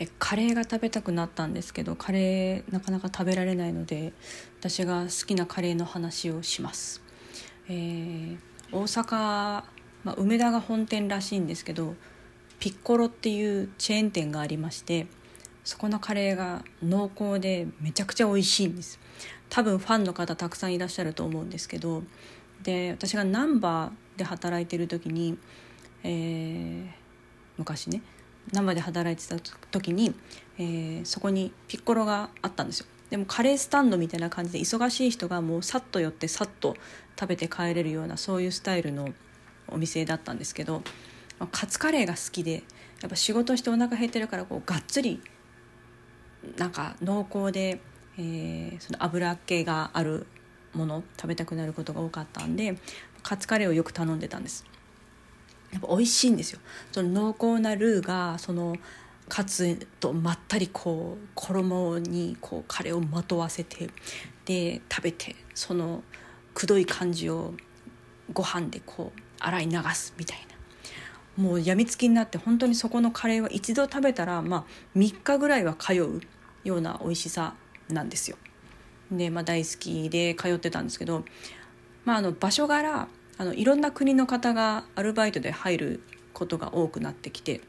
えカレーが食べたくなったんですけどカレーなかなか食べられないので私が好きなカレーの話をします、えー、大阪、まあ、梅田が本店らしいんですけどピッコロっていうチェーン店がありましてそこのカレーが濃厚でめちゃくちゃ美味しいんです。多分ファンの方たくさんいらっしゃると思うんですけどで私が難波で働いてる時に、えー、昔ね生で働いてた時に、えー、そこにピッコロがあったんですよ。でもカレースタンドみたいな感じで忙しい人がもうさっと寄ってさっと食べて帰れるようなそういうスタイルのお店だったんですけど、カツカレーが好きでやっぱ仕事してお腹減ってるからこうがっつりなんか濃厚で、えー、その油っ気があるもの食べたくなることが多かったんでカツカレーをよく頼んでたんです。やっぱ美味しいんですよその濃厚なルーがそのカツとまったりこう衣にこうカレーをまとわせてで食べてそのくどい感じをご飯でこう洗い流すみたいなもうやみつきになって本当にそこのカレーは一度食べたら、まあ、3日ぐらいは通うような美味しさなんですよ。で、まあ、大好きで通ってたんですけど、まあ、あの場所柄あのいろんな国の方がアルバイトで入ることが多くなってきて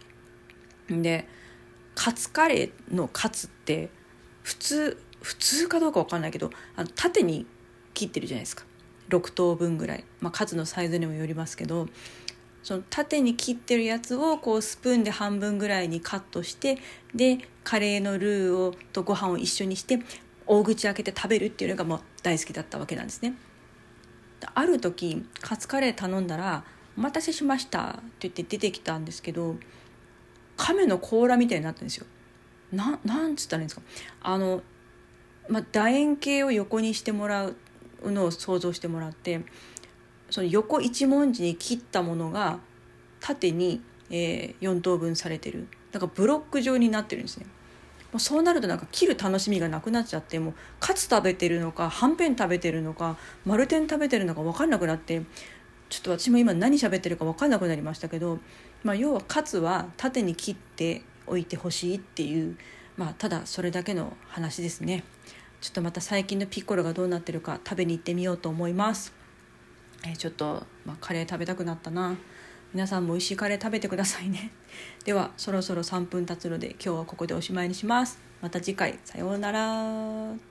でカツカレーのカツって普通普通かどうか分かんないけどあの縦に切ってるじゃないですか6等分ぐらい、まあ、カツのサイズにもよりますけどその縦に切ってるやつをこうスプーンで半分ぐらいにカットしてでカレーのルーをとご飯を一緒にして大口開けて食べるっていうのがもう大好きだったわけなんですね。ある時カツカレー頼んだら「お待たせしました」って言って出てきたんですけど亀の甲羅みたいになったんですよ。ななんつったらいいんですか？あの、まあ、楕円形を横にしてもらうのを想像してもらってその横一文字に切ったものが縦に、えー、4等分されてるだからブロック状になってるんですね。もうそうなるとなんか切る楽しみがなくなっちゃってもうカツ食べてるのかはんぺん食べてるのか丸天食べてるのか分かんなくなってちょっと私も今何喋ってるか分かんなくなりましたけど、まあ、要はカツは縦に切っておいてほしいっていう、まあ、ただそれだけの話ですね。ちょっとまた最近のピッコロがどうなってるか食べに行ってみようと思います、えー、ちょっと、まあ、カレー食べたくなったな。皆さんも美味しいカレー食べてくださいね。ではそろそろ3分経つので今日はここでおしまいにします。また次回。さようなら。